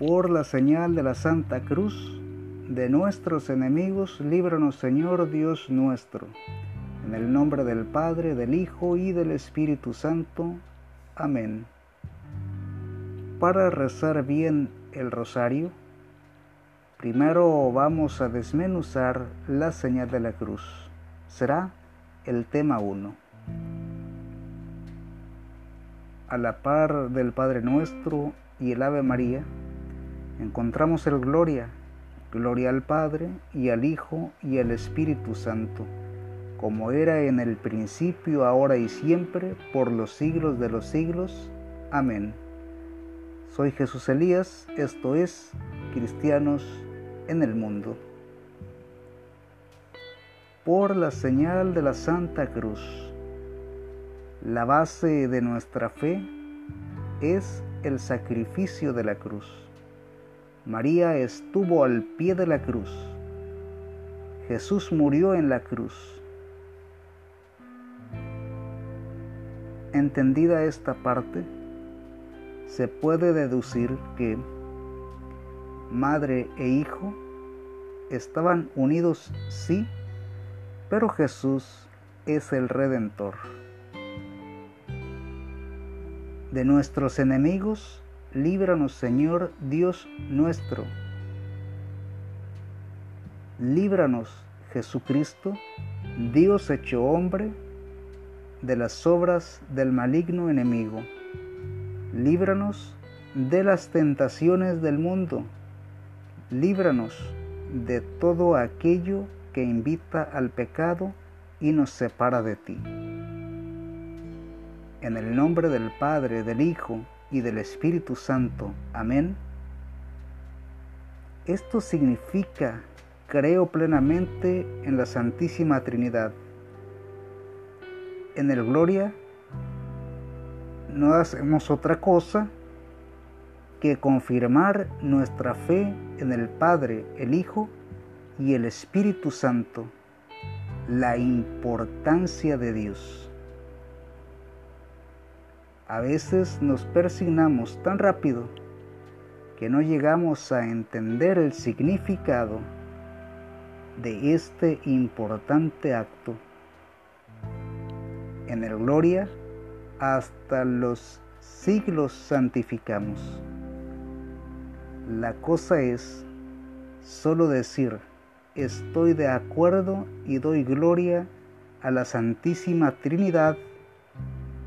Por la señal de la Santa Cruz de nuestros enemigos, líbranos Señor Dios nuestro. En el nombre del Padre, del Hijo y del Espíritu Santo. Amén. Para rezar bien el rosario, primero vamos a desmenuzar la señal de la cruz. Será el tema 1. A la par del Padre Nuestro y el Ave María, encontramos el Gloria, Gloria al Padre y al Hijo y al Espíritu Santo, como era en el principio, ahora y siempre, por los siglos de los siglos. Amén. Soy Jesús Elías, esto es Cristianos en el Mundo. Por la señal de la Santa Cruz, la base de nuestra fe es el sacrificio de la cruz. María estuvo al pie de la cruz. Jesús murió en la cruz. Entendida esta parte, se puede deducir que madre e hijo estaban unidos, sí, pero Jesús es el redentor. De nuestros enemigos, líbranos Señor Dios nuestro. Líbranos Jesucristo, Dios hecho hombre, de las obras del maligno enemigo. Líbranos de las tentaciones del mundo. Líbranos de todo aquello que invita al pecado y nos separa de ti. En el nombre del Padre, del Hijo y del Espíritu Santo. Amén. Esto significa, creo plenamente en la Santísima Trinidad. En el Gloria no hacemos otra cosa que confirmar nuestra fe en el Padre, el Hijo y el Espíritu Santo, la importancia de Dios. A veces nos persignamos tan rápido que no llegamos a entender el significado de este importante acto. En el Gloria hasta los siglos santificamos. La cosa es solo decir, estoy de acuerdo y doy gloria a la Santísima Trinidad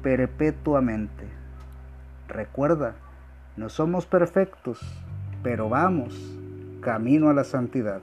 perpetuamente. Recuerda, no somos perfectos, pero vamos camino a la santidad.